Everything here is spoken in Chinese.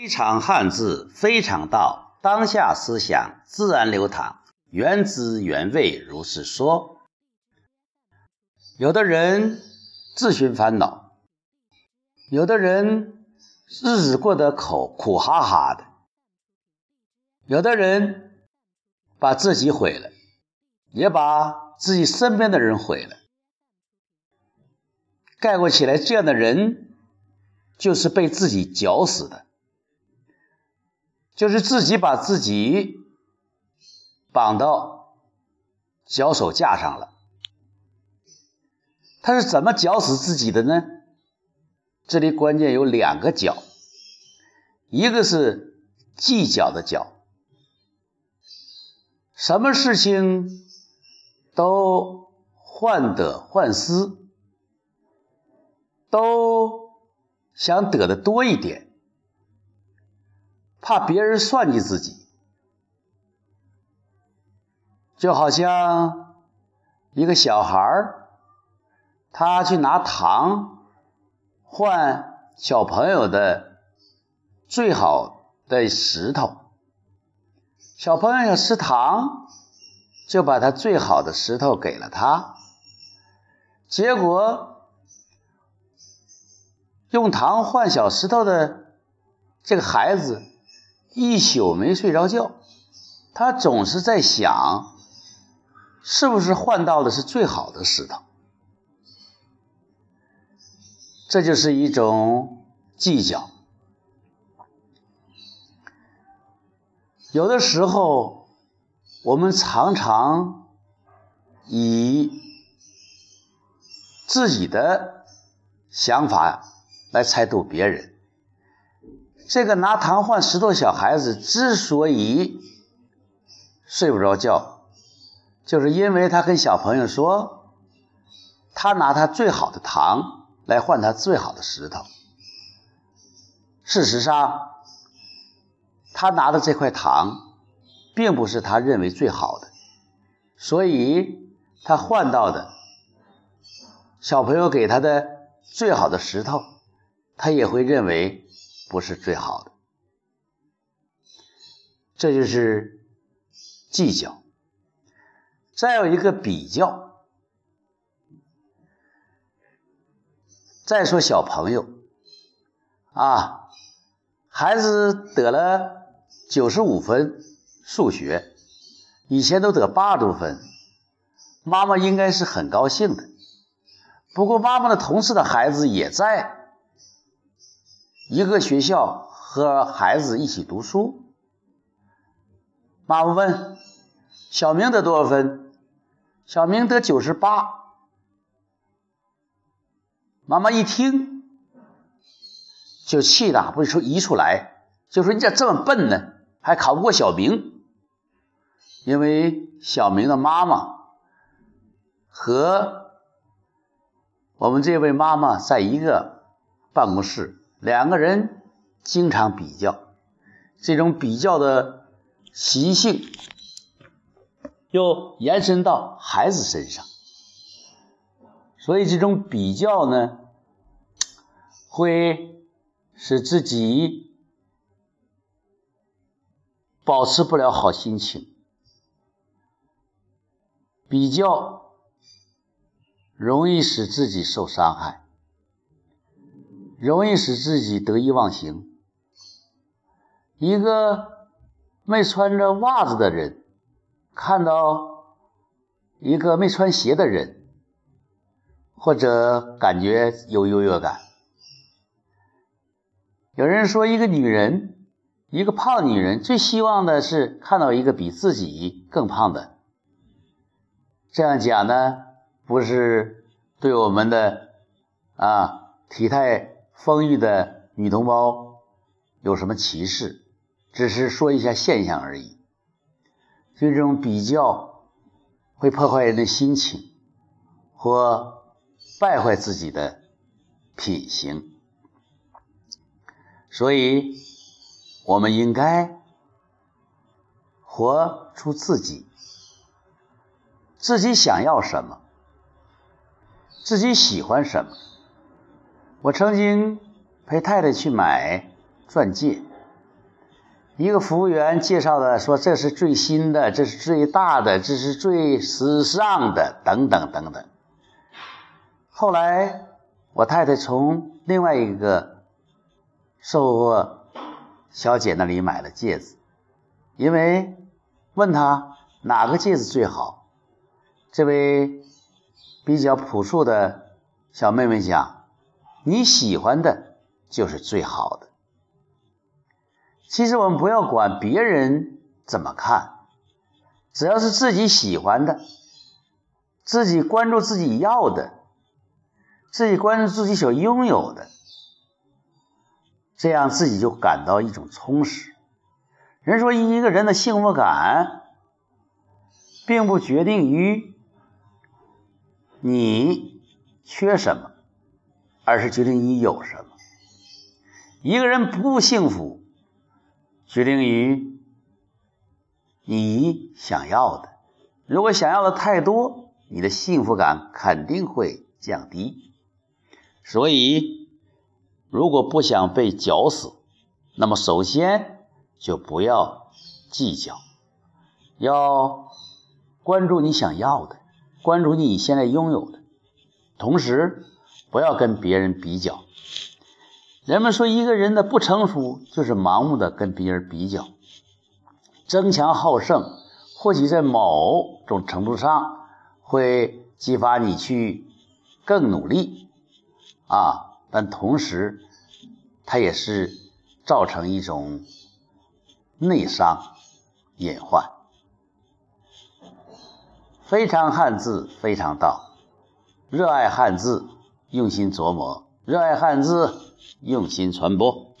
非常汉字，非常道，当下思想自然流淌，原汁原味如是说。有的人自寻烦恼，有的人日子过得苦苦哈哈的，有的人把自己毁了，也把自己身边的人毁了。概括起来，这样的人就是被自己绞死的。就是自己把自己绑到脚手架上了。他是怎么绞死自己的呢？这里关键有两个绞，一个是计较的较，什么事情都患得患失，都想得的多一点。怕别人算计自己，就好像一个小孩儿，他去拿糖换小朋友的最好的石头，小朋友要吃糖，就把他最好的石头给了他，结果用糖换小石头的这个孩子。一宿没睡着觉，他总是在想，是不是换到的是最好的石头？这就是一种计较。有的时候，我们常常以自己的想法来猜度别人。这个拿糖换石头小孩子之所以睡不着觉，就是因为他跟小朋友说，他拿他最好的糖来换他最好的石头。事实上，他拿的这块糖并不是他认为最好的，所以他换到的小朋友给他的最好的石头，他也会认为。不是最好的，这就是计较。再有一个比较。再说小朋友啊，孩子得了九十五分数学，以前都得八十多分，妈妈应该是很高兴的。不过妈妈的同事的孩子也在。一个学校和孩子一起读书，妈妈问：“小明得多少分？”小明得九十八。妈妈一听就气的不说一出来，就说：“你咋这么笨呢？还考不过小明？”因为小明的妈妈和我们这位妈妈在一个办公室。两个人经常比较，这种比较的习性又延伸到孩子身上，所以这种比较呢，会使自己保持不了好心情，比较容易使自己受伤害。容易使自己得意忘形。一个没穿着袜子的人，看到一个没穿鞋的人，或者感觉有优越感。有人说，一个女人，一个胖女人，最希望的是看到一个比自己更胖的。这样讲呢，不是对我们的啊体态。丰裕的女同胞有什么歧视？只是说一下现象而已。这种比较会破坏人的心情，或败坏自己的品行。所以，我们应该活出自己，自己想要什么，自己喜欢什么。我曾经陪太太去买钻戒，一个服务员介绍的说这是最新的，这是最大的，这是最时尚的，等等等等。后来我太太从另外一个售货小姐那里买了戒指，因为问她哪个戒指最好，这位比较朴素的小妹妹讲：“你喜欢的就是最好的。”其实我们不要管别人怎么看，只要是自己喜欢的，自己关注自己要的，自己关注自己所拥有的，这样自己就感到一种充实。人说一个人的幸福感，并不决定于你缺什么，而是决定你有什么。一个人不幸福。决定于你想要的，如果想要的太多，你的幸福感肯定会降低。所以，如果不想被绞死，那么首先就不要计较，要关注你想要的，关注你现在拥有的，同时不要跟别人比较。人们说，一个人的不成熟就是盲目的跟别人比较，争强好胜，或许在某种程度上会激发你去更努力啊，但同时它也是造成一种内伤隐患。非常汉字，非常道，热爱汉字，用心琢磨，热爱汉字。用心传播。